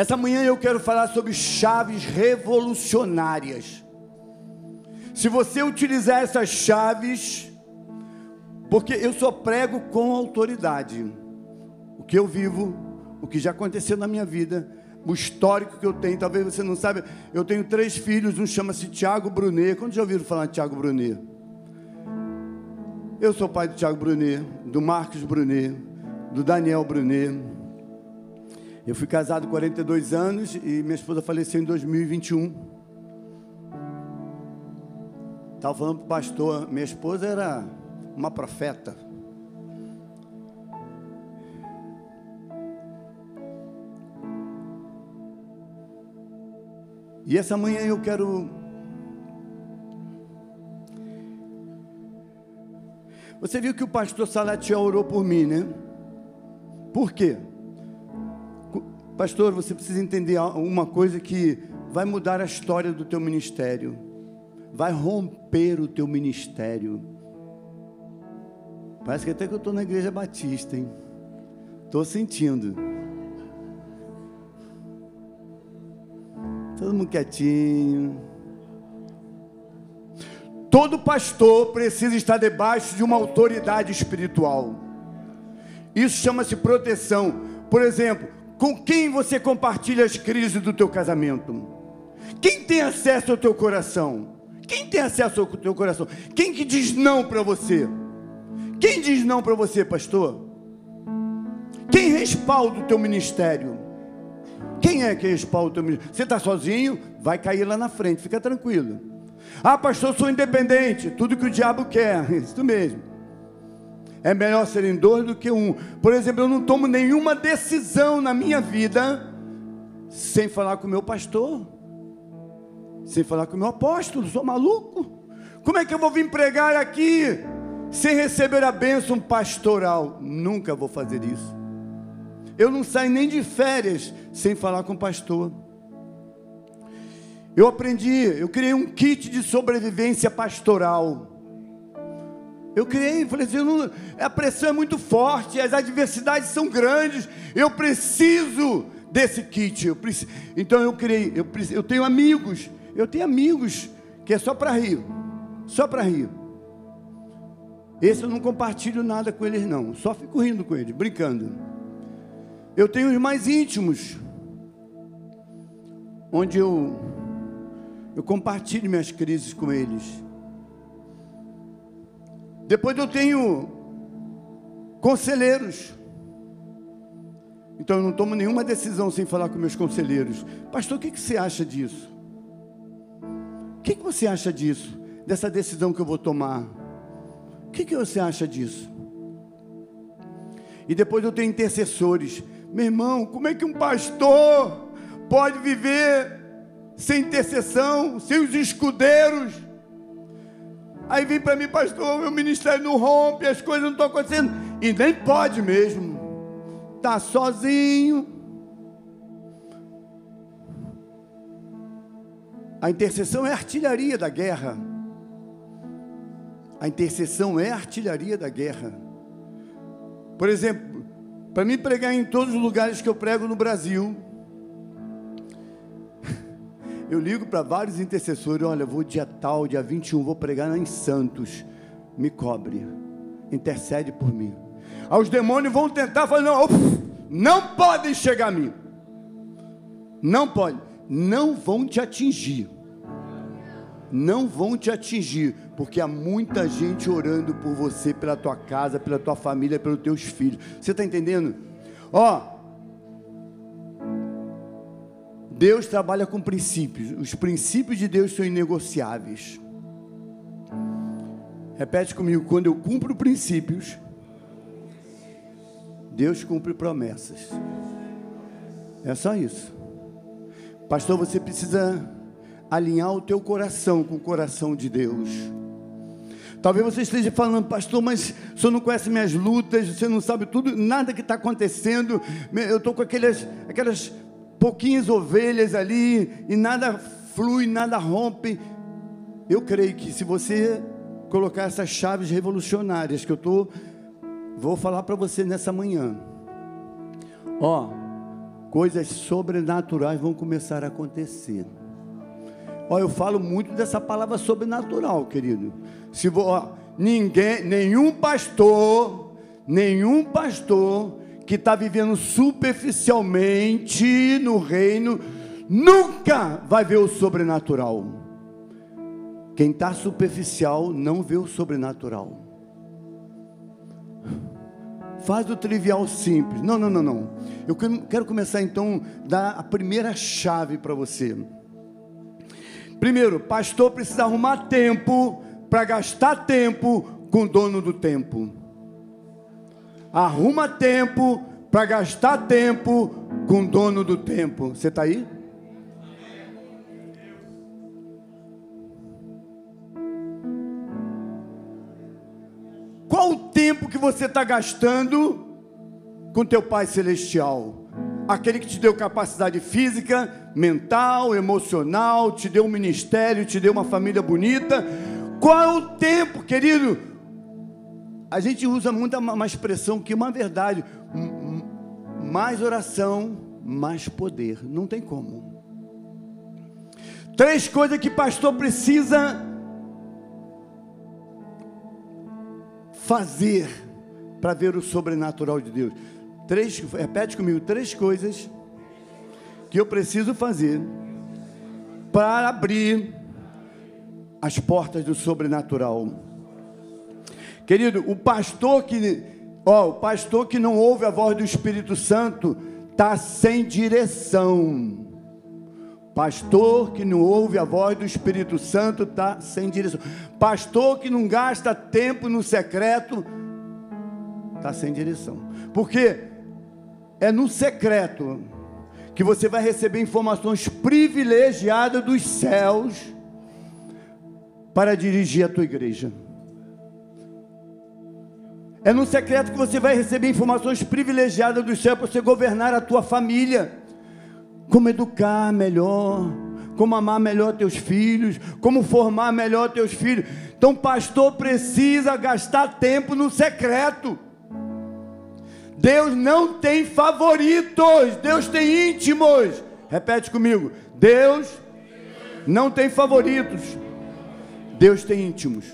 Essa manhã eu quero falar sobre chaves revolucionárias. Se você utilizar essas chaves, porque eu só prego com autoridade. O que eu vivo, o que já aconteceu na minha vida, o histórico que eu tenho, talvez você não saiba, eu tenho três filhos, um chama-se Tiago Brunet. Quando já ouviram falar de Tiago Brunet? Eu sou pai do Tiago Brunet, do Marcos Brunet, do Daniel Brunet. Eu fui casado 42 anos e minha esposa faleceu em 2021. Estava falando para o pastor, minha esposa era uma profeta. E essa manhã eu quero. Você viu que o pastor Salatiel orou por mim, né? Por quê? Pastor, você precisa entender uma coisa que vai mudar a história do teu ministério. Vai romper o teu ministério. Parece que até que eu estou na igreja batista, hein? Estou sentindo. Todo mundo quietinho. Todo pastor precisa estar debaixo de uma autoridade espiritual. Isso chama-se proteção. Por exemplo, com quem você compartilha as crises do teu casamento? Quem tem acesso ao teu coração? Quem tem acesso ao teu coração? Quem que diz não para você? Quem diz não para você, pastor? Quem respalda o teu ministério? Quem é que respalda o teu ministério? Você está sozinho? Vai cair lá na frente, fica tranquilo. Ah, pastor, sou independente, tudo que o diabo quer, isso mesmo. É melhor serem dois do que um. Por exemplo, eu não tomo nenhuma decisão na minha vida sem falar com o meu pastor, sem falar com o meu apóstolo. Sou maluco? Como é que eu vou vir pregar aqui sem receber a bênção pastoral? Nunca vou fazer isso. Eu não saio nem de férias sem falar com o pastor. Eu aprendi, eu criei um kit de sobrevivência pastoral. Eu criei, falei assim, não, a pressão é muito forte, as adversidades são grandes, eu preciso desse kit. Eu preciso, então eu criei, eu, eu tenho amigos, eu tenho amigos que é só para rir, só para rir. Esse eu não compartilho nada com eles não, só fico rindo com eles, brincando. Eu tenho os mais íntimos, onde eu eu compartilho minhas crises com eles. Depois eu tenho conselheiros. Então eu não tomo nenhuma decisão sem falar com meus conselheiros. Pastor, o que, que você acha disso? O que, que você acha disso? Dessa decisão que eu vou tomar? O que, que você acha disso? E depois eu tenho intercessores. Meu irmão, como é que um pastor pode viver sem intercessão, sem os escudeiros? Aí vem para mim, pastor, meu ministério não rompe, as coisas não estão acontecendo. E nem pode mesmo. Está sozinho. A intercessão é a artilharia da guerra. A intercessão é a artilharia da guerra. Por exemplo, para mim pregar em todos os lugares que eu prego no Brasil, eu ligo para vários intercessores, olha, vou dia tal, dia 21, vou pregar em Santos. Me cobre. Intercede por mim. Aí os demônios vão tentar falar, não, não podem chegar a mim. Não pode. Não vão te atingir. Não vão te atingir, porque há muita gente orando por você, pela tua casa, pela tua família, pelos teus filhos. Você está entendendo? Ó, Deus trabalha com princípios. Os princípios de Deus são inegociáveis. Repete comigo: quando eu cumpro princípios, Deus cumpre promessas. É só isso. Pastor, você precisa alinhar o teu coração com o coração de Deus. Talvez você esteja falando, pastor, mas senhor não conhece minhas lutas, você não sabe tudo, nada que está acontecendo. Eu estou com aquelas, aquelas pouquinhas ovelhas ali e nada flui, nada rompe. Eu creio que se você colocar essas chaves revolucionárias que eu tô vou falar para você nessa manhã. Ó, coisas sobrenaturais vão começar a acontecer. Olha, eu falo muito dessa palavra sobrenatural, querido. Se ó, ninguém, nenhum pastor, nenhum pastor que está vivendo superficialmente no reino, nunca vai ver o sobrenatural. Quem está superficial não vê o sobrenatural. Faz o trivial simples. Não, não, não, não. Eu quero começar então dar a primeira chave para você. Primeiro, pastor precisa arrumar tempo para gastar tempo com o dono do tempo. Arruma tempo para gastar tempo com o dono do tempo. Você está aí? Qual o tempo que você está gastando com teu Pai Celestial? Aquele que te deu capacidade física, mental, emocional, te deu um ministério, te deu uma família bonita. Qual é o tempo, querido? A gente usa muito uma expressão que é uma verdade mais oração, mais poder. Não tem como. Três coisas que pastor precisa fazer para ver o sobrenatural de Deus. Três, repete comigo, três coisas que eu preciso fazer para abrir as portas do sobrenatural. Querido, o pastor que Ó, o pastor que não ouve a voz do Espírito Santo está sem direção. Pastor que não ouve a voz do Espírito Santo está sem direção. Pastor que não gasta tempo no secreto está sem direção. Porque é no secreto que você vai receber informações privilegiadas dos céus para dirigir a tua igreja. É no secreto que você vai receber informações privilegiadas do céu para você governar a tua família. Como educar melhor, como amar melhor teus filhos, como formar melhor teus filhos. Então, pastor precisa gastar tempo no secreto. Deus não tem favoritos, Deus tem íntimos. Repete comigo: Deus não tem favoritos, Deus tem íntimos.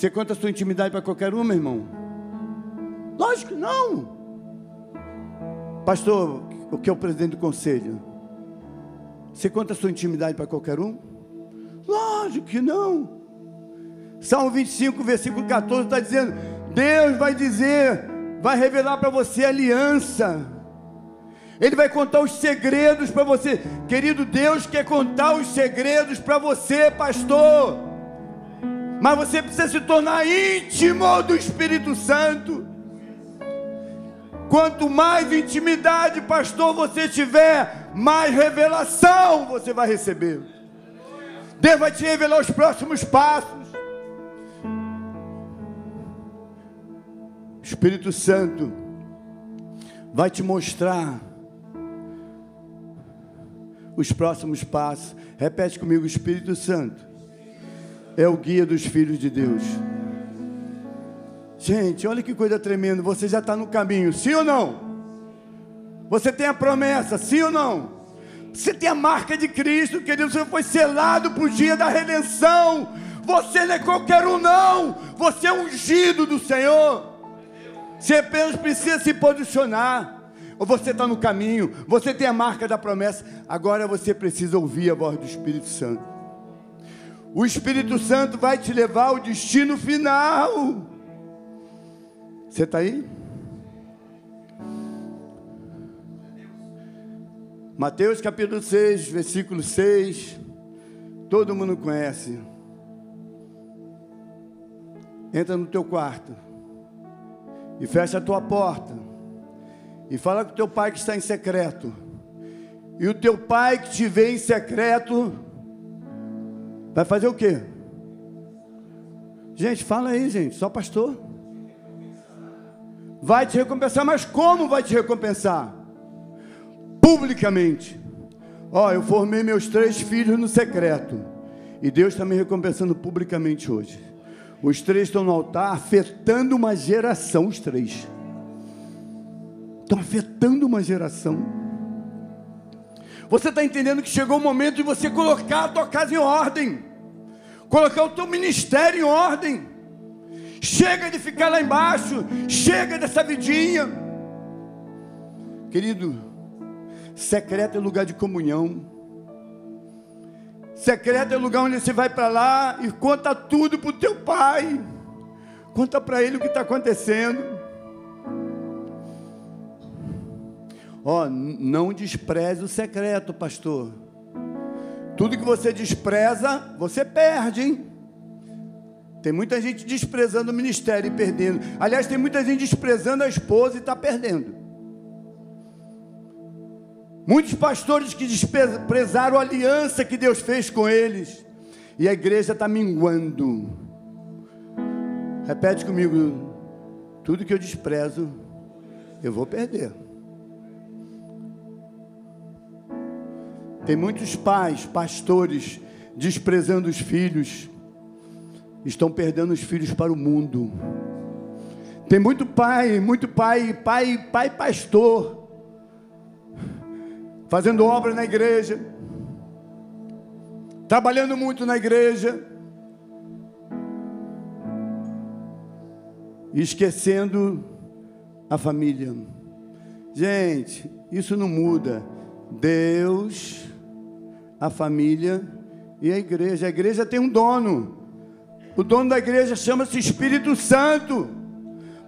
Você conta a sua intimidade para qualquer um, meu irmão? Lógico que não. Pastor, o que é o presidente do conselho? Você conta a sua intimidade para qualquer um? Lógico que não. Salmo 25, versículo 14 está dizendo: Deus vai dizer, vai revelar para você aliança. Ele vai contar os segredos para você. Querido Deus quer contar os segredos para você, pastor mas você precisa se tornar íntimo do Espírito Santo. Quanto mais intimidade, pastor, você tiver, mais revelação você vai receber. Deus vai te revelar os próximos passos. O Espírito Santo vai te mostrar os próximos passos. Repete comigo, Espírito Santo é o guia dos filhos de Deus. Gente, olha que coisa tremenda. Você já está no caminho, sim ou não? Você tem a promessa, sim ou não? Você tem a marca de Cristo, querido. Você foi selado para o dia da redenção. Você não é qualquer um, não. Você é ungido do Senhor. Você apenas precisa se posicionar. Ou você está no caminho, você tem a marca da promessa. Agora você precisa ouvir a voz do Espírito Santo. O Espírito Santo vai te levar ao destino final. Você está aí? Mateus capítulo 6, versículo 6. Todo mundo conhece. Entra no teu quarto e fecha a tua porta e fala com teu pai que está em secreto. E o teu pai que te vê em secreto Vai fazer o quê? Gente, fala aí, gente, só pastor. Vai te recompensar, mas como vai te recompensar? Publicamente. Ó, oh, eu formei meus três filhos no secreto. E Deus está me recompensando publicamente hoje. Os três estão no altar, afetando uma geração, os três. estão afetando uma geração. Você está entendendo que chegou o momento de você colocar a tua casa em ordem, colocar o teu ministério em ordem. Chega de ficar lá embaixo, chega dessa vidinha. Querido, secreto é lugar de comunhão. Secreto é lugar onde você vai para lá e conta tudo para o teu pai. Conta para ele o que está acontecendo. Ó, oh, não despreze o secreto, pastor. Tudo que você despreza, você perde, hein? Tem muita gente desprezando o ministério e perdendo. Aliás, tem muita gente desprezando a esposa e está perdendo. Muitos pastores que desprezaram a aliança que Deus fez com eles. E a igreja está minguando. Repete comigo. Tudo que eu desprezo, eu vou perder. Tem muitos pais, pastores, desprezando os filhos, estão perdendo os filhos para o mundo. Tem muito pai, muito pai, pai, pai pastor, fazendo obra na igreja, trabalhando muito na igreja, e esquecendo a família. Gente, isso não muda. Deus, a família e a igreja. A igreja tem um dono. O dono da igreja chama-se Espírito Santo.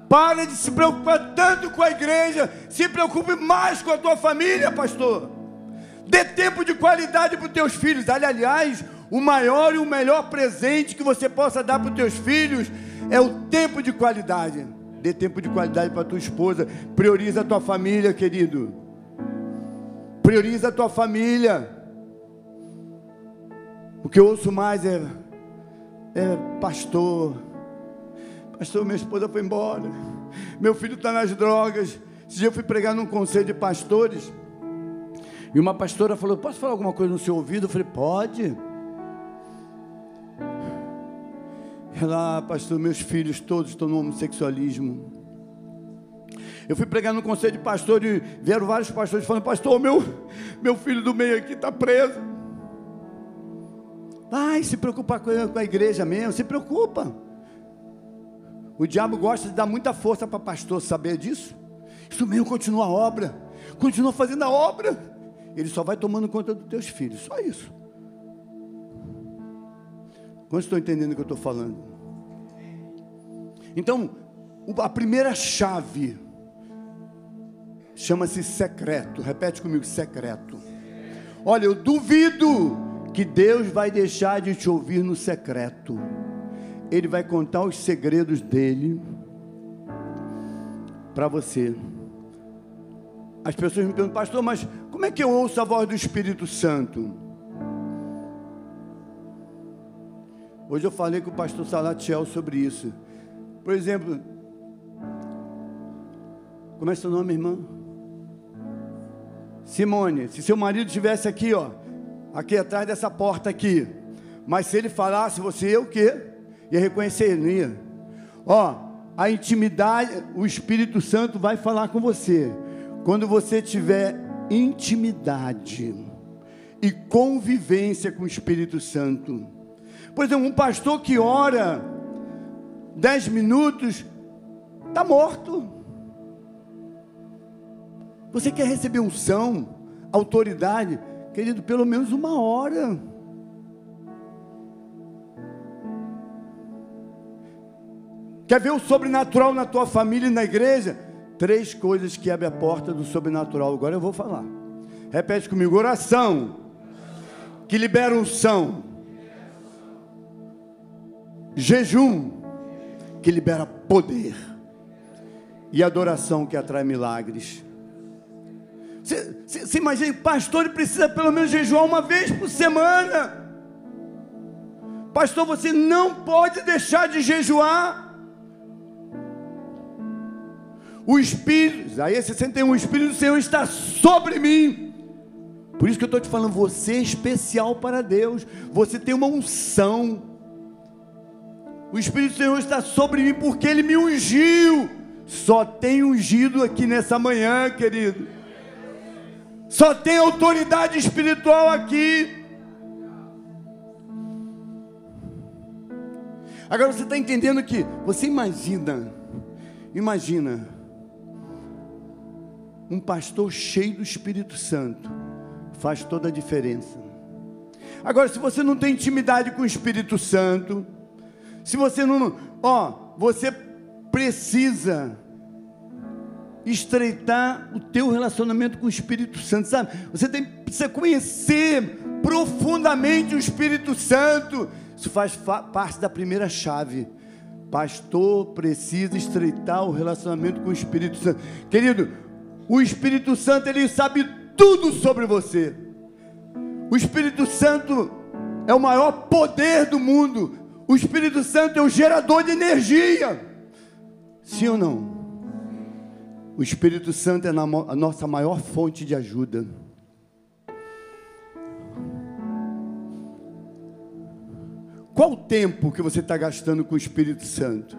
Para de se preocupar tanto com a igreja, se preocupe mais com a tua família, pastor. Dê tempo de qualidade para os teus filhos. Aliás, o maior e o melhor presente que você possa dar para os teus filhos é o tempo de qualidade. Dê tempo de qualidade para a tua esposa. Prioriza a tua família, querido. Prioriza a tua família. O que eu ouço mais é, é pastor. Pastor, minha esposa foi embora. Meu filho está nas drogas. Esse dia eu fui pregar num conselho de pastores. E uma pastora falou: Posso falar alguma coisa no seu ouvido? Eu falei: Pode. Ela, ah, pastor, meus filhos todos estão no homossexualismo. Eu fui pregar no conselho de pastor e vieram vários pastores falando: Pastor, meu, meu filho do meio aqui está preso. Vai se preocupar com a, igreja mesmo, se preocupa. O diabo gosta de dar muita força para pastor saber disso. Isso mesmo continua a obra, continua fazendo a obra. Ele só vai tomando conta dos teus filhos, só isso. Quantos estão entendendo o que eu estou falando? Então, a primeira chave chama-se secreto. Repete comigo: secreto. Olha, eu duvido que Deus vai deixar de te ouvir no secreto. Ele vai contar os segredos dele para você. As pessoas me perguntam, pastor, mas como é que eu ouço a voz do Espírito Santo? Hoje eu falei com o pastor Salatiel sobre isso. Por exemplo, como é seu nome, irmã? Simone, se seu marido estivesse aqui, ó, aqui atrás dessa porta aqui, mas se ele falasse, você o quê? Ia reconhecer ele, não ia? Ó, a intimidade, o Espírito Santo vai falar com você. Quando você tiver intimidade e convivência com o Espírito Santo. Por exemplo, um pastor que ora dez minutos, está morto. Você quer receber unção, autoridade? Querido, pelo menos uma hora. Quer ver o sobrenatural na tua família e na igreja? Três coisas que abrem a porta do sobrenatural. Agora eu vou falar. Repete comigo: oração, que libera unção, jejum, que libera poder, e adoração, que atrai milagres. Você, imagina, pastor precisa pelo menos jejuar uma vez por semana. Pastor, você não pode deixar de jejuar. O Espírito, Isaías 61, o Espírito do Senhor está sobre mim. Por isso que eu estou te falando, você é especial para Deus. Você tem uma unção. O Espírito do Senhor está sobre mim porque Ele me ungiu Só tem ungido aqui nessa manhã, querido. Só tem autoridade espiritual aqui. Agora você está entendendo que você imagina, imagina um pastor cheio do Espírito Santo faz toda a diferença. Agora, se você não tem intimidade com o Espírito Santo, se você não, ó, você precisa estreitar o teu relacionamento com o Espírito Santo, sabe? Você tem, precisa conhecer profundamente o Espírito Santo. Isso faz parte da primeira chave. Pastor precisa estreitar o relacionamento com o Espírito Santo. Querido, o Espírito Santo ele sabe tudo sobre você. O Espírito Santo é o maior poder do mundo. O Espírito Santo é o gerador de energia. Sim ou não? O Espírito Santo é a nossa maior fonte de ajuda. Qual o tempo que você está gastando com o Espírito Santo?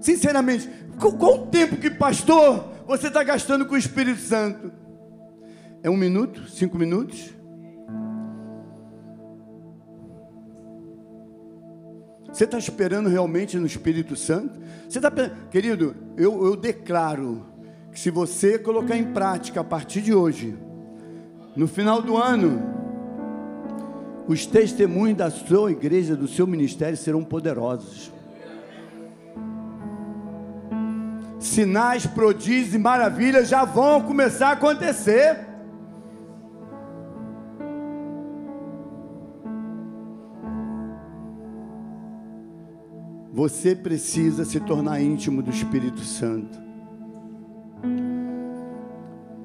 Sinceramente, qual, qual o tempo que, pastor, você está gastando com o Espírito Santo? É um minuto? Cinco minutos? Você está esperando realmente no Espírito Santo? Você está, querido, eu, eu declaro que se você colocar em prática a partir de hoje, no final do ano, os testemunhos da sua igreja, do seu ministério serão poderosos. Sinais, prodígios e maravilhas já vão começar a acontecer. Você precisa se tornar íntimo do Espírito Santo.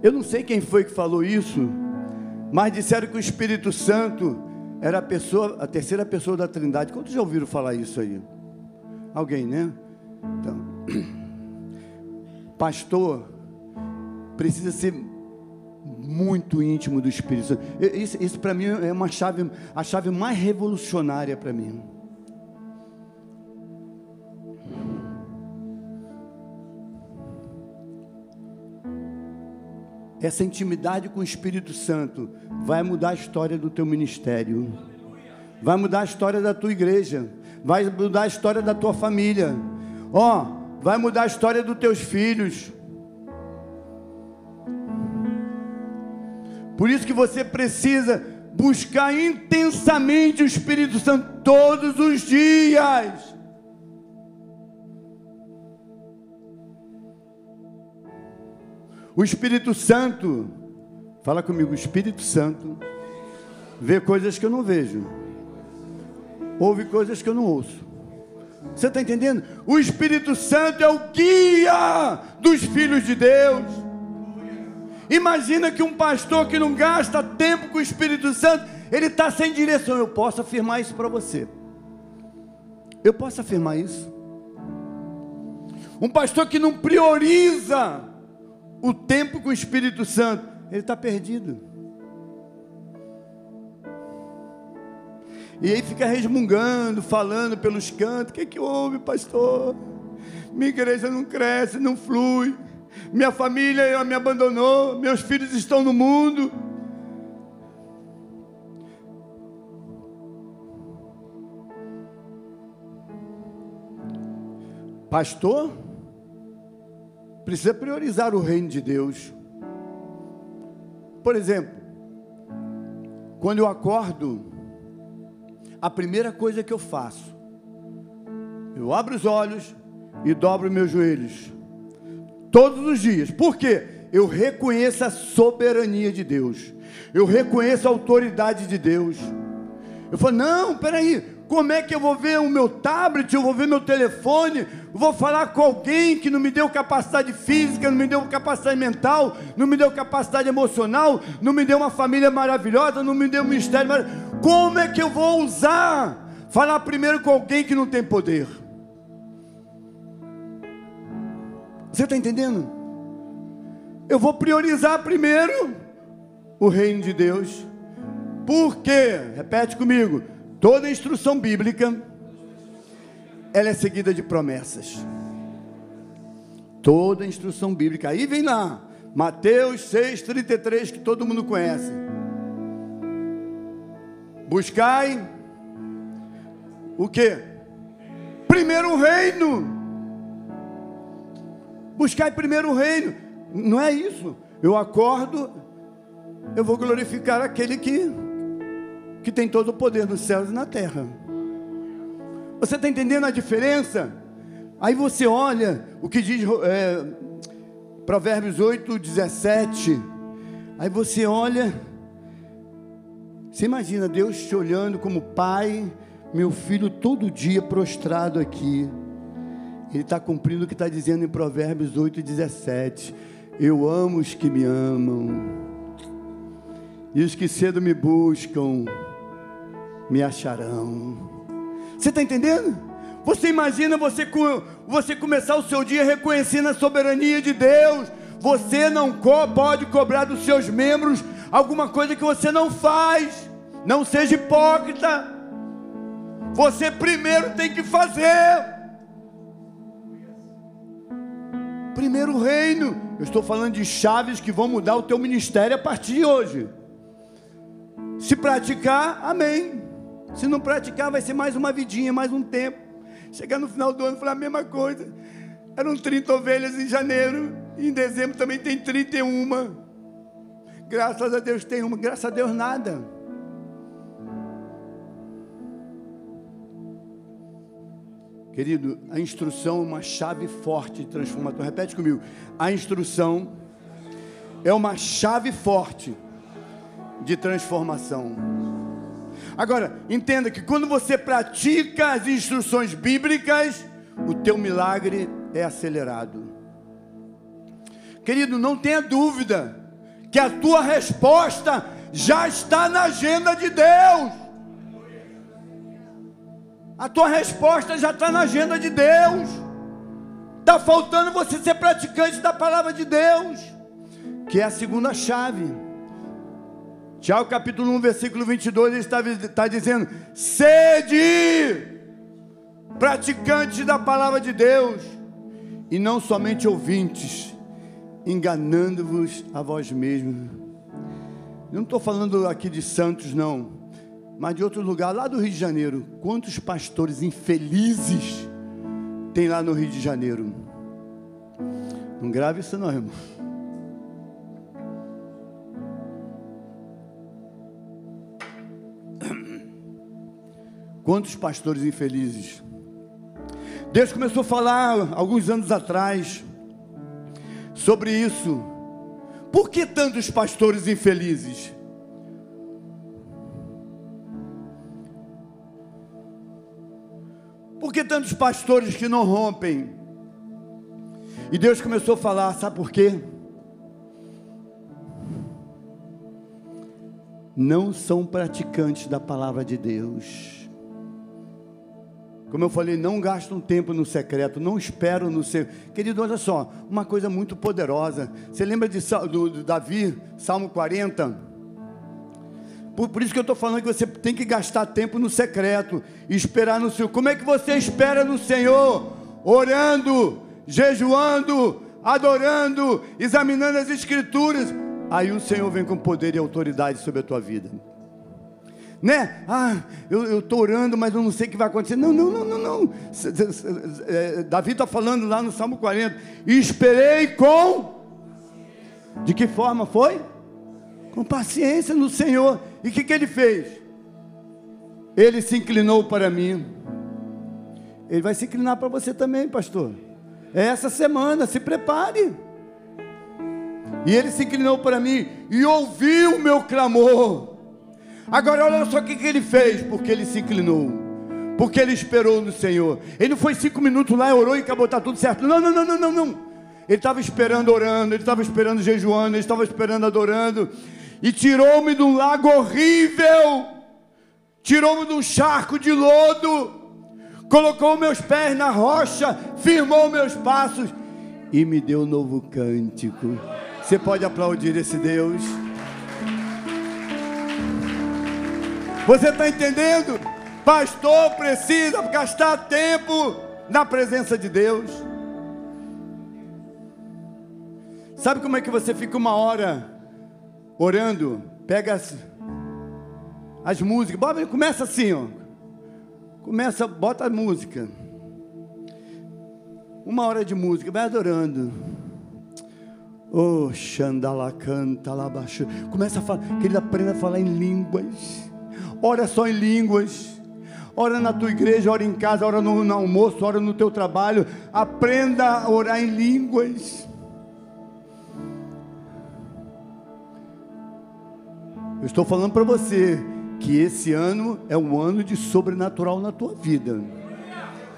Eu não sei quem foi que falou isso, mas disseram que o Espírito Santo era a pessoa, a terceira pessoa da Trindade. Quantos já ouviram falar isso aí? Alguém, né? Então, pastor precisa ser muito íntimo do Espírito Santo. Isso, isso para mim é uma chave, a chave mais revolucionária para mim. Essa intimidade com o Espírito Santo vai mudar a história do teu ministério, vai mudar a história da tua igreja, vai mudar a história da tua família, ó, oh, vai mudar a história dos teus filhos. Por isso que você precisa buscar intensamente o Espírito Santo todos os dias. O Espírito Santo, fala comigo, o Espírito Santo vê coisas que eu não vejo, ouve coisas que eu não ouço. Você está entendendo? O Espírito Santo é o guia dos filhos de Deus. Imagina que um pastor que não gasta tempo com o Espírito Santo, ele está sem direção. Eu posso afirmar isso para você. Eu posso afirmar isso. Um pastor que não prioriza o tempo com o Espírito Santo, ele está perdido. E aí fica resmungando, falando pelos cantos: o que, é que houve, pastor? Minha igreja não cresce, não flui. Minha família me abandonou, meus filhos estão no mundo. Pastor, precisa priorizar o reino de Deus. Por exemplo, quando eu acordo, a primeira coisa que eu faço, eu abro os olhos e dobro meus joelhos. Todos os dias. Por quê? Eu reconheço a soberania de Deus. Eu reconheço a autoridade de Deus. Eu falo, não, peraí, como é que eu vou ver o meu tablet, eu vou ver meu telefone, vou falar com alguém que não me deu capacidade física, não me deu capacidade mental, não me deu capacidade emocional, não me deu uma família maravilhosa, não me deu um ministério maravilhoso. Como é que eu vou usar? Falar primeiro com alguém que não tem poder. Você está entendendo? Eu vou priorizar primeiro o reino de Deus. Por quê? Repete comigo Toda instrução bíblica ela é seguida de promessas. Toda instrução bíblica. Aí vem lá, Mateus 6,33, que todo mundo conhece. Buscai o que? Primeiro o reino. Buscai primeiro o reino. Não é isso. Eu acordo, eu vou glorificar aquele que, que tem todo o poder nos céus e na terra. Você está entendendo a diferença? Aí você olha o que diz é, Provérbios 8, 17. Aí você olha, você imagina Deus te olhando como pai, meu filho todo dia prostrado aqui. Ele está cumprindo o que está dizendo em Provérbios 8, 17. Eu amo os que me amam, e os que cedo me buscam, me acharão. Você está entendendo? Você imagina você, você começar o seu dia reconhecendo a soberania de Deus. Você não pode cobrar dos seus membros alguma coisa que você não faz. Não seja hipócrita. Você primeiro tem que fazer. Primeiro reino. Eu estou falando de chaves que vão mudar o teu ministério a partir de hoje. Se praticar, amém. Se não praticar, vai ser mais uma vidinha, mais um tempo. Chegar no final do ano, falar a mesma coisa. Eram 30 ovelhas em janeiro, e em dezembro também tem 31. Graças a Deus tem uma, graças a Deus nada. Querido, a instrução é uma chave forte de transformação. Repete comigo. A instrução é uma chave forte de transformação. Agora, entenda que quando você pratica as instruções bíblicas, o teu milagre é acelerado. Querido, não tenha dúvida que a tua resposta já está na agenda de Deus. A tua resposta já está na agenda de Deus. Está faltando você ser praticante da palavra de Deus, que é a segunda chave. Tiago capítulo 1, versículo 22, ele está, está dizendo: sede praticantes da palavra de Deus, e não somente ouvintes, enganando-vos a vós mesmos. Eu não estou falando aqui de Santos, não, mas de outro lugar, lá do Rio de Janeiro. Quantos pastores infelizes tem lá no Rio de Janeiro? Não grave isso, não, irmão. Quantos pastores infelizes? Deus começou a falar alguns anos atrás sobre isso. Por que tantos pastores infelizes? Por que tantos pastores que não rompem? E Deus começou a falar, sabe por quê? Não são praticantes da palavra de Deus. Como eu falei, não gastam tempo no secreto, não esperam no seu. Querido, olha só, uma coisa muito poderosa. Você lembra de, do, do Davi, Salmo 40? Por, por isso que eu estou falando que você tem que gastar tempo no secreto, esperar no Senhor. Como é que você espera no Senhor? Orando, jejuando, adorando, examinando as Escrituras. Aí o Senhor vem com poder e autoridade sobre a tua vida né? Ah, eu estou orando, mas eu não sei o que vai acontecer. Não, não, não, não, não. É, Davi está falando lá no Salmo 40. E esperei com. De que forma foi? Com paciência no Senhor. E o que, que ele fez? Ele se inclinou para mim. Ele vai se inclinar para você também, pastor. É essa semana, se prepare. E ele se inclinou para mim e ouviu o meu clamor Agora olha só o que, que ele fez, porque ele se inclinou, porque ele esperou no Senhor. Ele não foi cinco minutos lá, orou e acabou, está tudo certo. Não, não, não, não, não, não. Ele estava esperando orando, ele estava esperando jejuando, ele estava esperando adorando, e tirou-me de um lago horrível, tirou-me de um charco de lodo, colocou meus pés na rocha, firmou meus passos e me deu um novo cântico. Você pode aplaudir esse Deus? Você está entendendo? Pastor precisa gastar tempo na presença de Deus. Sabe como é que você fica uma hora orando? Pega as, as músicas, bota, começa assim, ó. Começa, bota a música. Uma hora de música, vai adorando. Oh, Xandala canta lá baixo. Começa a falar, que ele aprenda a falar em línguas. Ora só em línguas. Ora na tua igreja, ora em casa, ora no, no almoço, ora no teu trabalho. Aprenda a orar em línguas. Eu estou falando para você que esse ano é um ano de sobrenatural na tua vida.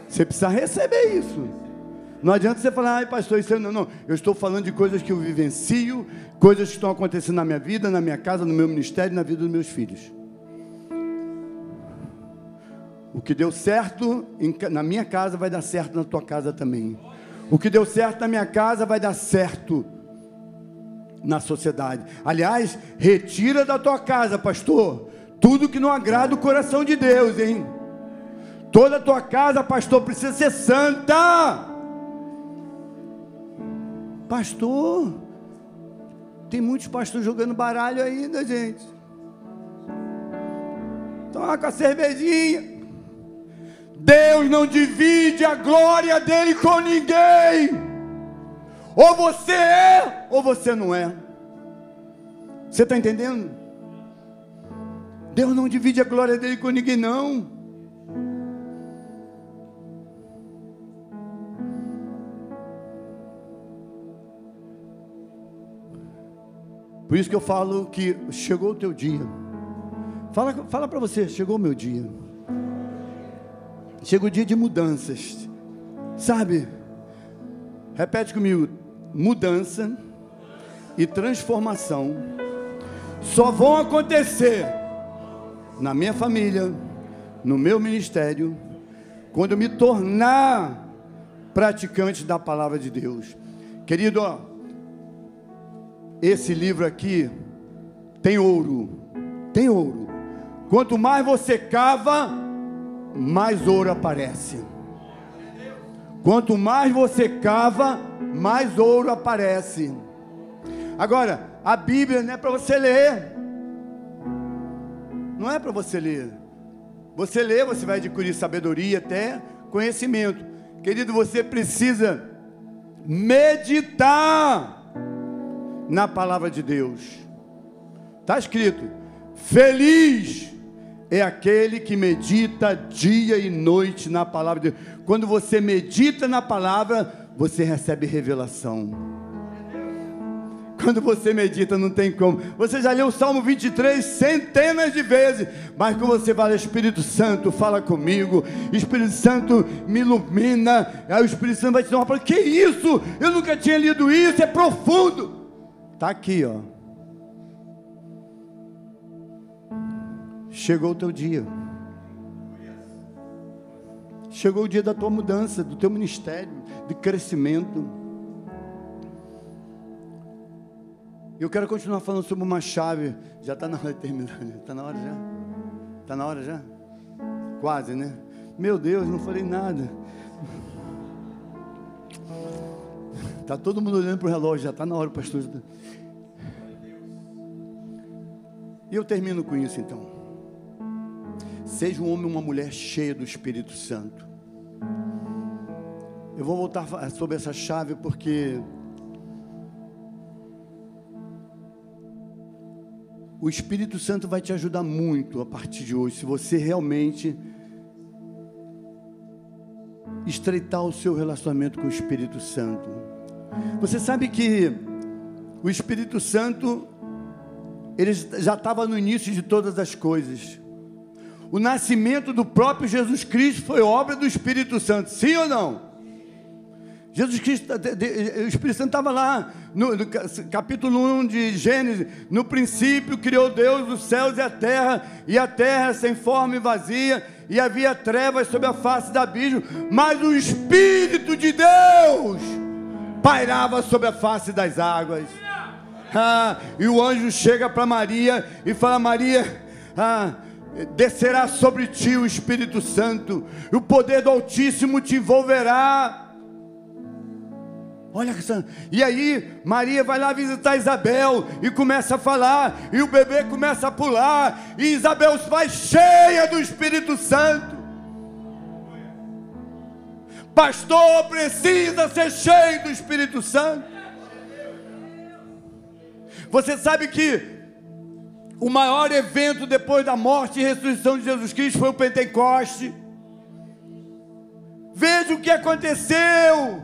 Você precisa receber isso. Não adianta você falar, ai pastor, isso não, não. Eu estou falando de coisas que eu vivencio, coisas que estão acontecendo na minha vida, na minha casa, no meu ministério, na vida dos meus filhos. O que deu certo na minha casa vai dar certo na tua casa também. O que deu certo na minha casa vai dar certo na sociedade. Aliás, retira da tua casa, pastor, tudo que não agrada o coração de Deus, hein? Toda a tua casa, pastor, precisa ser santa. Pastor, tem muitos pastores jogando baralho ainda, gente. Toma com a cervejinha. Deus não divide a glória dele com ninguém. Ou você é, ou você não é. Você está entendendo? Deus não divide a glória dele com ninguém, não. Por isso que eu falo que chegou o teu dia. Fala, fala para você, chegou o meu dia. Chegou o dia de mudanças. Sabe? Repete comigo mudança e transformação só vão acontecer na minha família, no meu ministério, quando eu me tornar praticante da palavra de Deus. Querido, ó, esse livro aqui tem ouro, tem ouro. Quanto mais você cava, mais ouro aparece. Quanto mais você cava, mais ouro aparece. Agora, a Bíblia não é para você ler. Não é para você ler. Você lê, você vai adquirir sabedoria até conhecimento. Querido, você precisa meditar na palavra de Deus. Está escrito: Feliz é aquele que medita dia e noite na palavra de Deus. Quando você medita na palavra, você recebe revelação. Quando você medita, não tem como. Você já leu o Salmo 23 centenas de vezes, mas quando você fala, Espírito Santo, fala comigo, Espírito Santo me ilumina, aí o Espírito Santo vai te dar uma palavra. Que isso? Eu nunca tinha lido isso, é profundo. Está aqui, ó. Chegou o teu dia. Chegou o dia da tua mudança, do teu ministério, de crescimento. Eu quero continuar falando sobre uma chave. Já está na hora de terminar. Está na hora já? Está na hora já? Quase, né? Meu Deus, não falei nada. Está todo mundo olhando para o relógio, já está na hora, pastor. E eu termino com isso então. Seja um homem ou uma mulher cheia do Espírito Santo. Eu vou voltar sobre essa chave porque o Espírito Santo vai te ajudar muito a partir de hoje, se você realmente estreitar o seu relacionamento com o Espírito Santo. Você sabe que o Espírito Santo ele já estava no início de todas as coisas. O nascimento do próprio Jesus Cristo foi obra do Espírito Santo, sim ou não? Jesus Cristo, o Espírito Santo estava lá, no, no, capítulo 1 de Gênesis. No princípio criou Deus os céus e a terra, e a terra sem forma e vazia, e havia trevas sobre a face do abismo, mas o Espírito de Deus pairava sobre a face das águas. Ah, e o anjo chega para Maria e fala: Maria, ah, descerá sobre ti o Espírito Santo, o poder do Altíssimo te envolverá. Olha, e aí Maria vai lá visitar Isabel e começa a falar, e o bebê começa a pular, e Isabel vai cheia do Espírito Santo. Pastor precisa ser cheio do Espírito Santo. Você sabe que o maior evento depois da morte e ressurreição de Jesus Cristo foi o Pentecoste. Veja o que aconteceu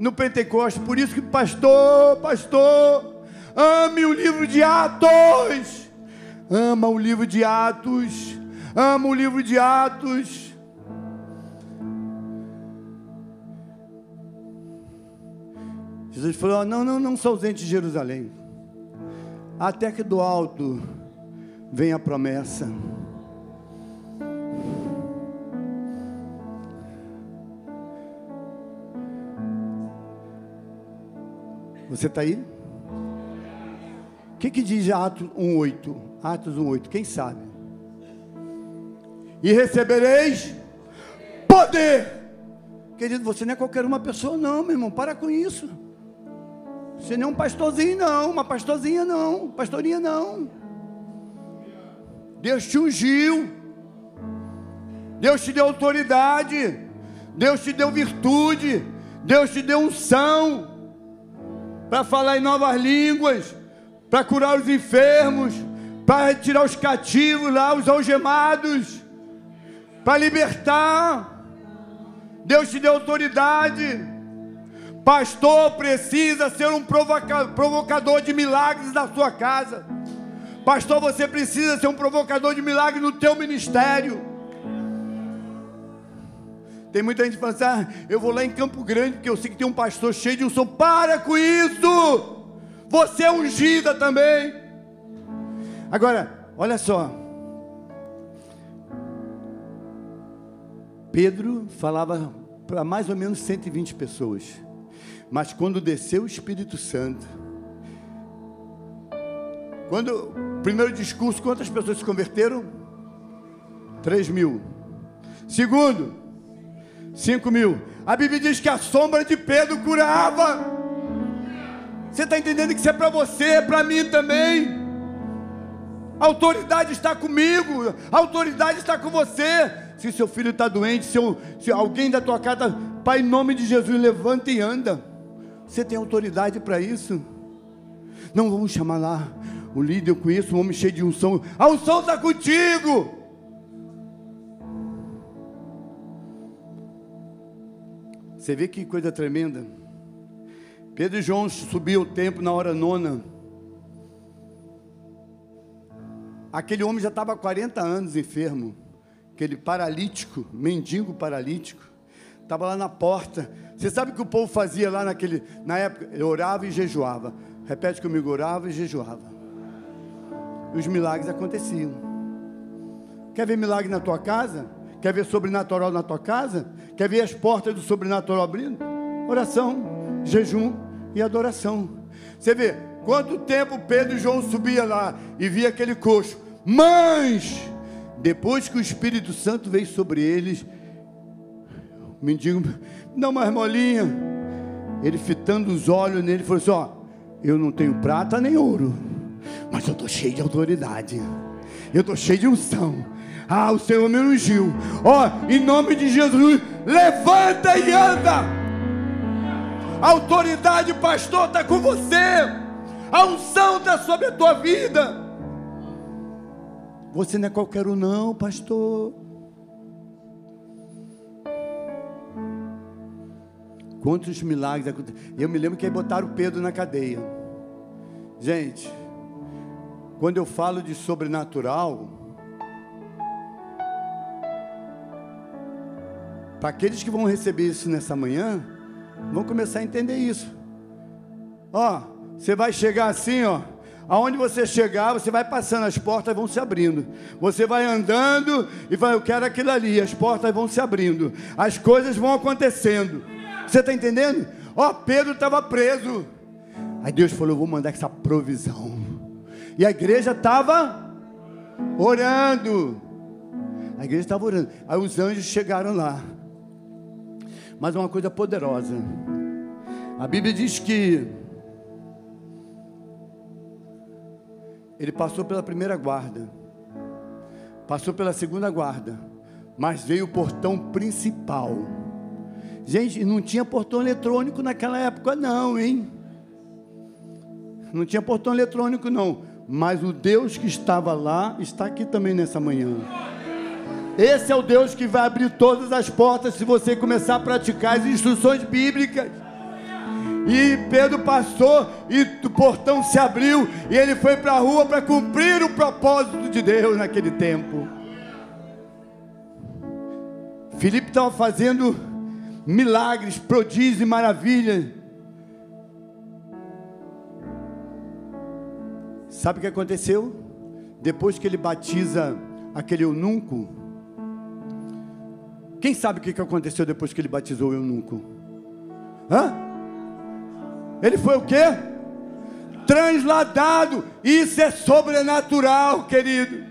no Pentecoste. Por isso que, pastor, pastor, ame o livro de Atos. Ama o livro de Atos. Ama o livro de Atos. Jesus falou: Não, não, não sou ausente de Jerusalém. Até que do alto vem a promessa. Você está aí? O que, que diz Atos 1,8? Atos 1,8, quem sabe? E recebereis poder. Querido, você não é qualquer uma pessoa, não, meu irmão, para com isso. Você não é um pastorzinho, não, uma pastorzinha, não, pastorinha, não. Deus te ungiu, Deus te deu autoridade, Deus te deu virtude, Deus te deu unção para falar em novas línguas, para curar os enfermos, para retirar os cativos lá, os algemados, para libertar. Deus te deu autoridade. Pastor precisa ser um provocador de milagres na sua casa. Pastor, você precisa ser um provocador de milagres no teu ministério. Tem muita gente falando assim: ah, eu vou lá em Campo Grande porque eu sei que tem um pastor cheio de unção. Para com isso! Você é ungida também. Agora, olha só. Pedro falava para mais ou menos 120 pessoas. Mas quando desceu o Espírito Santo, quando primeiro discurso, quantas pessoas se converteram? 3 mil. Segundo, 5 mil. A Bíblia diz que a sombra de Pedro curava. Você está entendendo que isso é para você, é para mim também. A autoridade está comigo, a autoridade está com você. Se seu filho está doente, se, eu, se, alguém da tua casa, Pai, em nome de Jesus, levanta e anda. Você tem autoridade para isso? Não vamos chamar lá o líder, eu conheço um homem cheio de unção. A unção está contigo. Você vê que coisa tremenda. Pedro e João subiam o templo na hora nona. Aquele homem já estava há 40 anos enfermo. Aquele paralítico, mendigo paralítico. Estava lá na porta. Você sabe o que o povo fazia lá naquele, na época? Orava e jejuava. Repete comigo, orava e jejuava. E os milagres aconteciam. Quer ver milagre na tua casa? Quer ver sobrenatural na tua casa? Quer ver as portas do sobrenatural abrindo? Oração, jejum e adoração. Você vê, quanto tempo Pedro e João subia lá e via aquele coxo. Mas, depois que o Espírito Santo veio sobre eles, o mendigo, dá uma molinha. Ele fitando os olhos nele, falou assim: Ó, eu não tenho prata nem ouro, mas eu estou cheio de autoridade, eu estou cheio de unção ah, o Senhor me ungiu. Ó, oh, em nome de Jesus, levanta e anda. A autoridade, pastor, está com você. A unção está sobre a tua vida. Você não é qualquer um, não, pastor. Quantos milagres aconteceram. Eu me lembro que aí botaram Pedro na cadeia. Gente, quando eu falo de sobrenatural, Para aqueles que vão receber isso nessa manhã, vão começar a entender isso. Ó, você vai chegar assim, ó. Aonde você chegar, você vai passando, as portas vão se abrindo. Você vai andando e vai, eu quero aquilo ali, as portas vão se abrindo. As coisas vão acontecendo. Você está entendendo? Ó, Pedro estava preso. Aí Deus falou: Eu vou mandar essa provisão. E a igreja estava orando. A igreja estava orando. Aí os anjos chegaram lá. Mas uma coisa poderosa. A Bíblia diz que ele passou pela primeira guarda, passou pela segunda guarda, mas veio o portão principal. Gente, não tinha portão eletrônico naquela época, não, hein? Não tinha portão eletrônico, não. Mas o Deus que estava lá está aqui também nessa manhã. Esse é o Deus que vai abrir todas as portas se você começar a praticar as instruções bíblicas. E Pedro passou e o portão se abriu e ele foi para a rua para cumprir o propósito de Deus naquele tempo. Filipe estava fazendo milagres, prodígios e maravilhas. Sabe o que aconteceu? Depois que ele batiza aquele eunuco, quem sabe o que aconteceu depois que ele batizou o eunuco? Hã? Ele foi o quê? Transladado. Isso é sobrenatural, querido.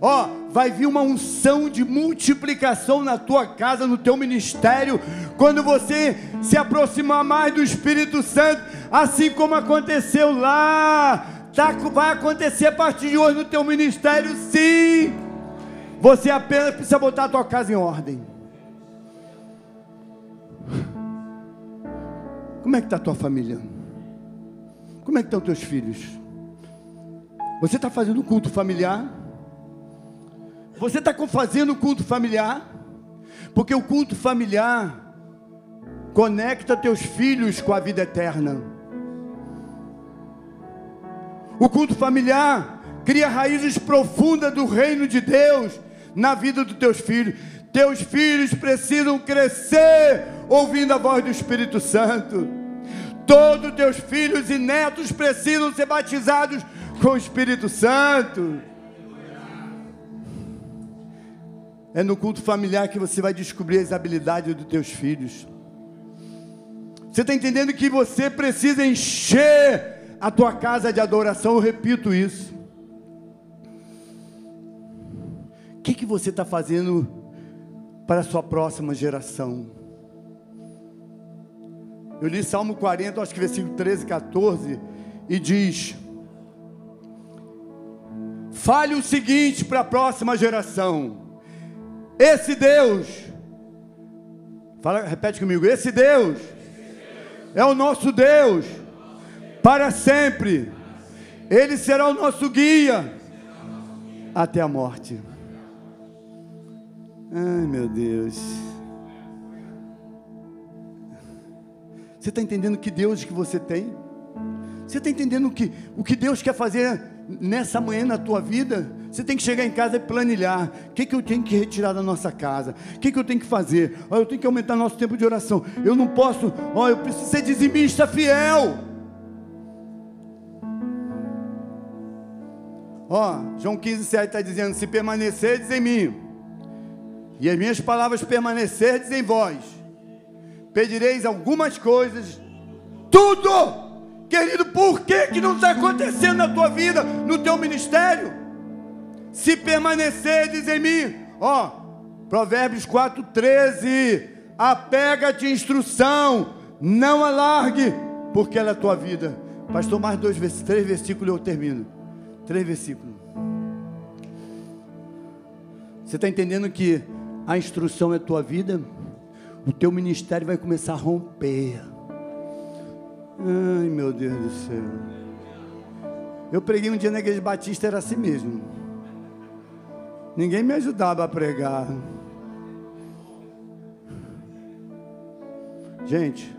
Ó, vai vir uma unção de multiplicação na tua casa, no teu ministério, quando você se aproximar mais do Espírito Santo, assim como aconteceu lá. Tá, vai acontecer a partir de hoje no teu ministério, sim. Você apenas precisa botar a tua casa em ordem. Como é que está a tua família? Como é que estão teus filhos? Você está fazendo culto familiar? Você está fazendo culto familiar? Porque o culto familiar conecta teus filhos com a vida eterna. O culto familiar cria raízes profundas do reino de Deus na vida dos teus filhos. Teus filhos precisam crescer ouvindo a voz do Espírito Santo. Todos teus filhos e netos precisam ser batizados com o Espírito Santo. É no culto familiar que você vai descobrir as habilidades dos teus filhos. Você está entendendo que você precisa encher a tua casa de adoração? Eu repito isso. O que, que você está fazendo para a sua próxima geração? Eu li Salmo 40, acho que versículo 13, 14, e diz: Fale o seguinte para a próxima geração: Esse Deus, fala, repete comigo, esse Deus é o nosso Deus para sempre. Ele será o nosso guia até a morte. Ai, meu Deus. Você está entendendo que Deus que você tem? Você está entendendo o que, o que Deus quer fazer nessa manhã na tua vida? Você tem que chegar em casa e planilhar. O que, que eu tenho que retirar da nossa casa? O que, que eu tenho que fazer? Oh, eu tenho que aumentar nosso tempo de oração. Eu não posso, oh, eu preciso ser dizimista fiel. Ó, João 15, 7 está dizendo: Se permanecerdes em mim, e as minhas palavras permanecerdes em vós, pedireis algumas coisas, tudo. Querido, por que, que não está acontecendo na tua vida, no teu ministério? Se permanecerdes em mim, ó, Provérbios 4,13: apega-te instrução, não alargue, porque ela é a tua vida. Pastor, mais dois, três versículos eu termino. Três versículos. Você está entendendo que a instrução é a tua vida? o teu ministério vai começar a romper. Ai, meu Deus do céu. Eu preguei um dia na igreja batista, era assim mesmo. Ninguém me ajudava a pregar. Gente,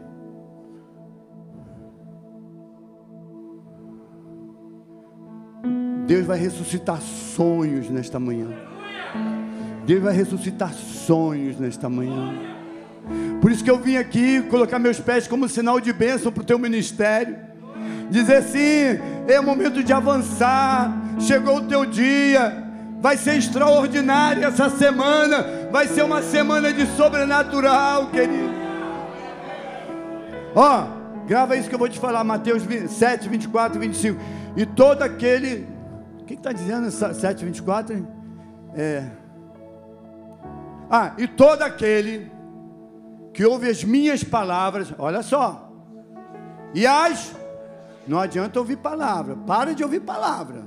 Deus vai ressuscitar sonhos nesta manhã. Deus vai ressuscitar sonhos nesta manhã. Por isso que eu vim aqui colocar meus pés como sinal de bênção para o teu ministério. Dizer sim, é momento de avançar. Chegou o teu dia. Vai ser extraordinário essa semana. Vai ser uma semana de sobrenatural, querido. Ó, grava isso que eu vou te falar. Mateus 7, 24 e 25. E todo aquele. Que está dizendo 7, 24? É. Ah, e todo aquele que ouve as minhas palavras, olha só, E as não adianta ouvir palavra. Para de ouvir palavra.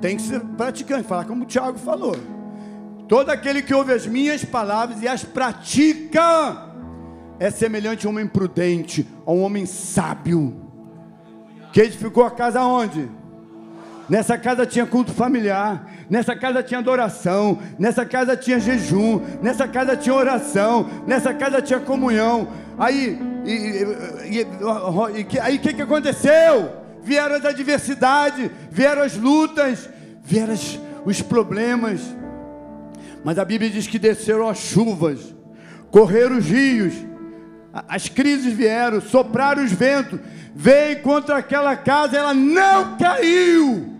Tem que ser praticante, falar como o Tiago falou. Todo aquele que ouve as minhas palavras e as pratica é semelhante a um homem prudente, a um homem sábio. Que edificou a casa onde? Nessa casa tinha culto familiar, nessa casa tinha adoração, nessa casa tinha jejum, nessa casa tinha oração, nessa casa tinha comunhão. Aí, e, e, aí o que, que aconteceu? Vieram as adversidades, vieram as lutas, vieram as, os problemas. Mas a Bíblia diz que desceram as chuvas, correram os rios, as crises vieram, sopraram os ventos, veio contra aquela casa, ela não caiu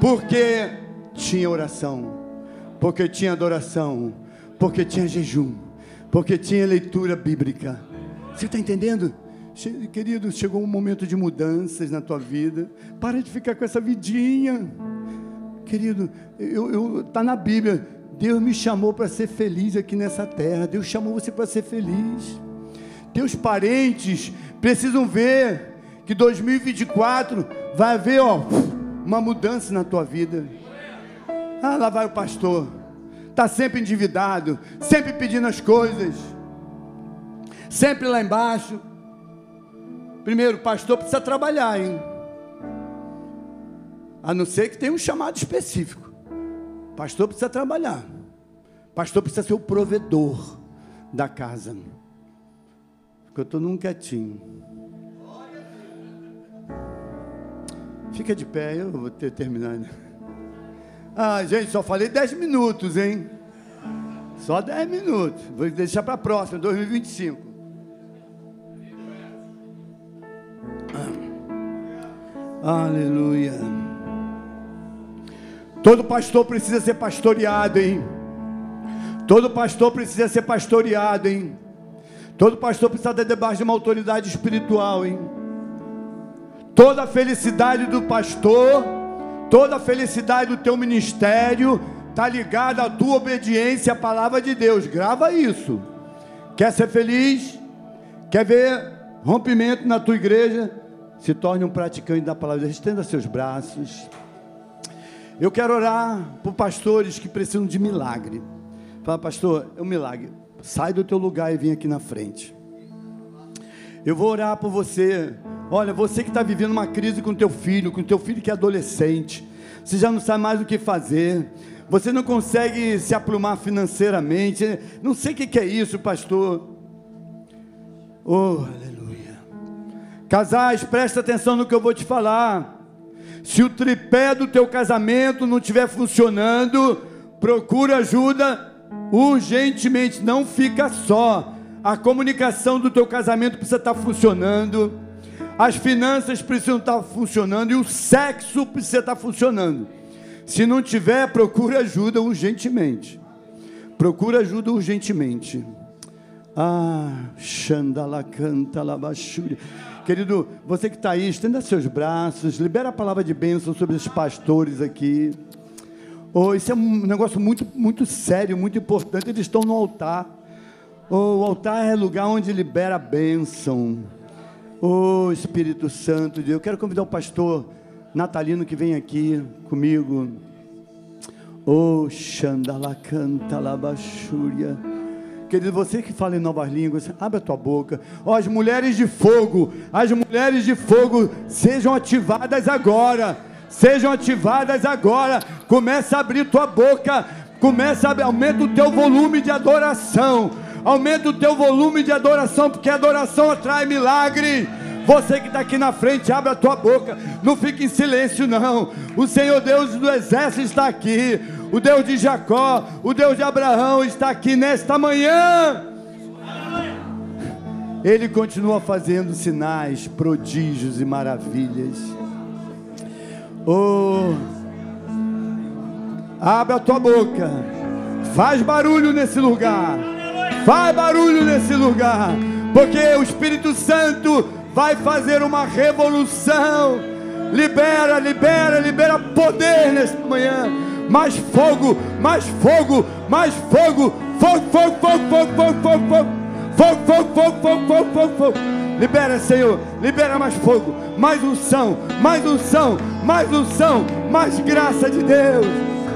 porque tinha oração, porque tinha adoração, porque tinha jejum, porque tinha leitura bíblica. Você está entendendo? Querido, chegou um momento de mudanças na tua vida. Para de ficar com essa vidinha. Querido, eu, eu tá na Bíblia. Deus me chamou para ser feliz aqui nessa terra. Deus chamou você para ser feliz. Teus parentes precisam ver que 2024 vai haver, ó, uma mudança na tua vida. Ah, lá vai o pastor. Está sempre endividado, sempre pedindo as coisas, sempre lá embaixo. Primeiro, o pastor precisa trabalhar, hein? A não ser que tenha um chamado específico. O pastor precisa trabalhar. O pastor precisa ser o provedor da casa. Porque eu estou num quietinho. Fica de pé, eu vou ter terminado. Ah, gente, só falei 10 minutos, hein? Só 10 minutos. Vou deixar para a próxima, 2025. Ah. Aleluia. Todo pastor precisa ser pastoreado, hein? Todo pastor precisa ser pastoreado, hein? Todo pastor precisa estar debaixo de uma autoridade espiritual, hein? Toda a felicidade do pastor, toda a felicidade do teu ministério está ligada à tua obediência à palavra de Deus. Grava isso. Quer ser feliz? Quer ver rompimento na tua igreja? Se torne um praticante da palavra. Estenda seus braços. Eu quero orar por pastores que precisam de milagre. Fala, pastor, é um milagre. Sai do teu lugar e vem aqui na frente. Eu vou orar por você Olha, você que está vivendo uma crise com teu filho, com teu filho que é adolescente, você já não sabe mais o que fazer, você não consegue se aprumar financeiramente, não sei o que é isso, pastor. Oh, aleluia. Casais, presta atenção no que eu vou te falar. Se o tripé do teu casamento não estiver funcionando, procura ajuda urgentemente, não fica só. A comunicação do teu casamento precisa estar funcionando as finanças precisam estar funcionando e o sexo precisa estar funcionando. Se não tiver, procure ajuda urgentemente. Procure ajuda urgentemente. Ah, Xandala canta labachúria. Querido, você que está aí, estenda seus braços, libera a palavra de bênção sobre os pastores aqui. Oh, isso é um negócio muito, muito sério, muito importante. Eles estão no altar. Oh, o altar é lugar onde libera a bênção. Oh Espírito Santo de Eu quero convidar o pastor Natalino que vem aqui comigo. Oh Xandalacanta Labachúria. Querido, você que fala em novas línguas, abre a tua boca. Ó, oh, as mulheres de fogo, as mulheres de fogo sejam ativadas agora. Sejam ativadas agora. Começa a abrir tua boca. Começa a aumenta o teu volume de adoração Aumenta o teu volume de adoração, porque adoração atrai milagre. Você que está aqui na frente, abre a tua boca, não fique em silêncio, não. O Senhor Deus do exército está aqui, o Deus de Jacó, o Deus de Abraão está aqui nesta manhã. Ele continua fazendo sinais, prodígios e maravilhas. Oh, abre a tua boca, faz barulho nesse lugar. Faz barulho nesse lugar, porque o Espírito Santo vai fazer uma revolução. Libera, libera, libera poder nesta manhã. Mais fogo, mais fogo, mais fogo. Fogo, fogo, fogo, fogo, fogo, fogo, fogo. Fogo, fogo, fogo, fogo, fogo, fogo, fogo. Libera, Senhor. Libera mais fogo, mais unção, mais unção, mais unção, mais graça de Deus.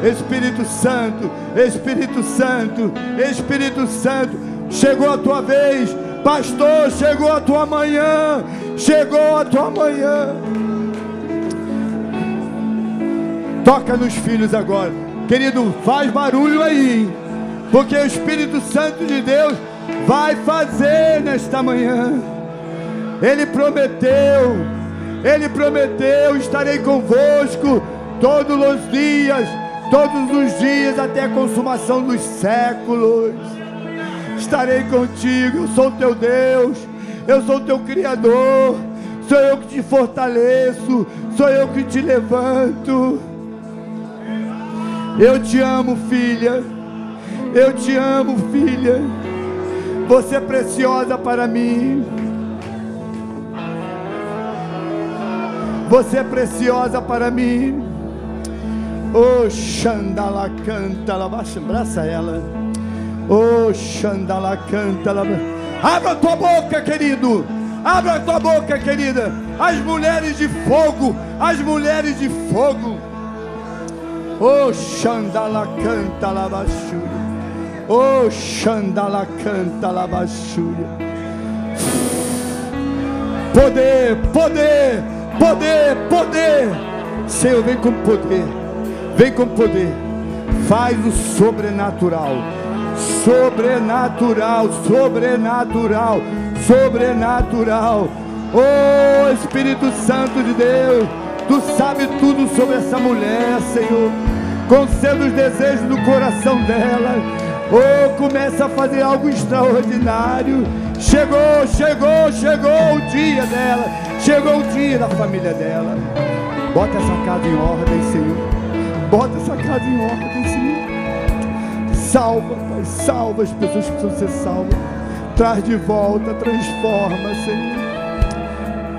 Espírito Santo, Espírito Santo, Espírito Santo. Chegou a tua vez, pastor. Chegou a tua manhã. Chegou a tua manhã. Toca nos filhos agora. Querido, faz barulho aí, porque o Espírito Santo de Deus vai fazer nesta manhã. Ele prometeu, ele prometeu: estarei convosco todos os dias, todos os dias até a consumação dos séculos. Estarei contigo, eu sou teu Deus, eu sou teu Criador, sou eu que te fortaleço, sou eu que te levanto. Eu te amo, filha. Eu te amo, filha. Você é preciosa para mim. Você é preciosa para mim. Oh, Xandala canta, abraça ela. Oh, Xandala canta, abra a tua boca, querido. Abra a tua boca, querida. As mulheres de fogo, as mulheres de fogo. Oh, Xandala canta, labachúria. Oh, Xandala canta, labachúria. Poder, poder, poder, poder. Senhor, vem com poder. Vem com poder. Faz o sobrenatural. Sobrenatural, sobrenatural, sobrenatural. Oh Espírito Santo de Deus, tu sabe tudo sobre essa mulher, Senhor. Conceda os desejos do coração dela. Oh, começa a fazer algo extraordinário. Chegou, chegou, chegou o dia dela. Chegou o dia da família dela. Bota essa casa em ordem, Senhor. Bota essa casa em ordem, Senhor. Salva, Pai. Salva as pessoas que precisam ser salvas. Traz de volta, transforma, Senhor.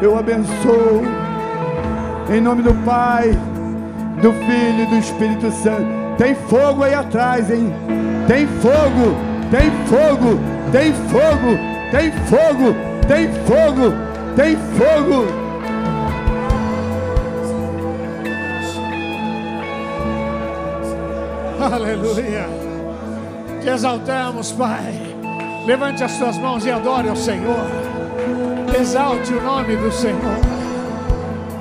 Eu abençoo. Em nome do Pai, do Filho e do Espírito Santo. Tem fogo aí atrás, hein? Tem fogo, tem fogo, tem fogo, tem fogo, tem fogo, tem fogo. Aleluia. Te exaltamos, Pai. Levante as suas mãos e adore ao Senhor. Exalte o nome do Senhor.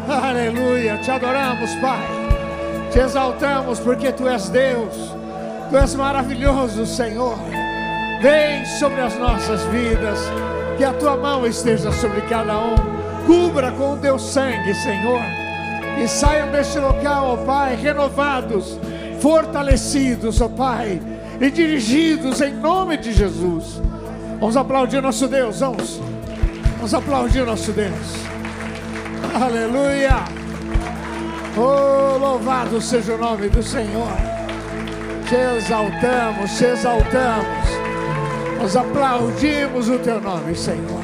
Aleluia. Te adoramos, Pai. Te exaltamos porque Tu és Deus. Tu és maravilhoso, Senhor. Vem sobre as nossas vidas. Que a Tua mão esteja sobre cada um. Cubra com o Teu sangue, Senhor. E saiam deste local, ó Pai, renovados, fortalecidos, ó Pai, e dirigidos em nome de Jesus. Vamos aplaudir nosso Deus, vamos. Vamos aplaudir nosso Deus. Aleluia. Oh, louvado seja o nome do Senhor. Te exaltamos, te exaltamos. Nós aplaudimos o teu nome, Senhor.